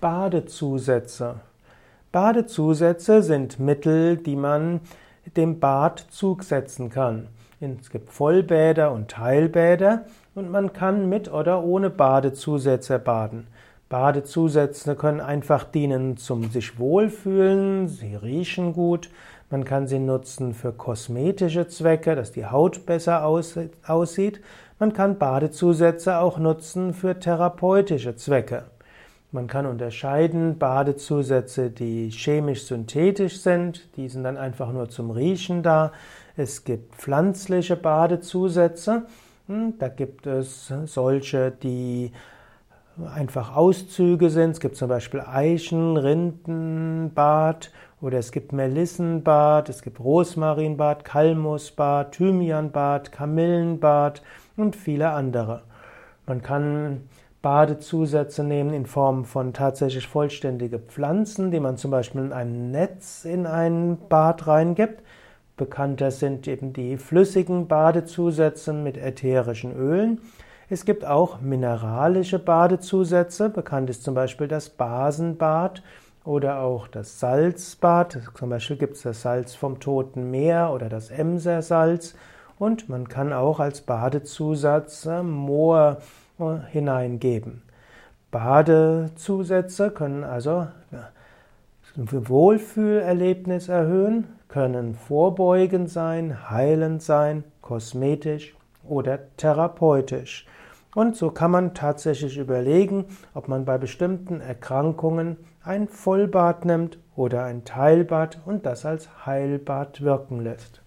Badezusätze. Badezusätze sind Mittel, die man dem Bad zusetzen kann. Es gibt Vollbäder und Teilbäder und man kann mit oder ohne Badezusätze baden. Badezusätze können einfach dienen zum sich wohlfühlen, sie riechen gut, man kann sie nutzen für kosmetische Zwecke, dass die Haut besser aussieht. Man kann Badezusätze auch nutzen für therapeutische Zwecke. Man kann unterscheiden Badezusätze, die chemisch-synthetisch sind, die sind dann einfach nur zum Riechen da. Es gibt pflanzliche Badezusätze, hm, da gibt es solche, die einfach Auszüge sind. Es gibt zum Beispiel Eichen, Rindenbad oder es gibt Melissenbad, es gibt Rosmarinbad, Kalmusbad, Thymianbad, Kamillenbad und viele andere. Man kann Badezusätze nehmen in Form von tatsächlich vollständige Pflanzen, die man zum Beispiel in ein Netz in ein Bad reingibt. Bekannter sind eben die flüssigen Badezusätze mit ätherischen Ölen. Es gibt auch mineralische Badezusätze. Bekannt ist zum Beispiel das Basenbad oder auch das Salzbad. Zum Beispiel gibt es das Salz vom Toten Meer oder das Emsersalz. Und man kann auch als Badezusatz Moor hineingeben. Badezusätze können also Wohlfühlerlebnis erhöhen, können vorbeugend sein, heilend sein, kosmetisch oder therapeutisch. Und so kann man tatsächlich überlegen, ob man bei bestimmten Erkrankungen ein Vollbad nimmt oder ein Teilbad und das als Heilbad wirken lässt.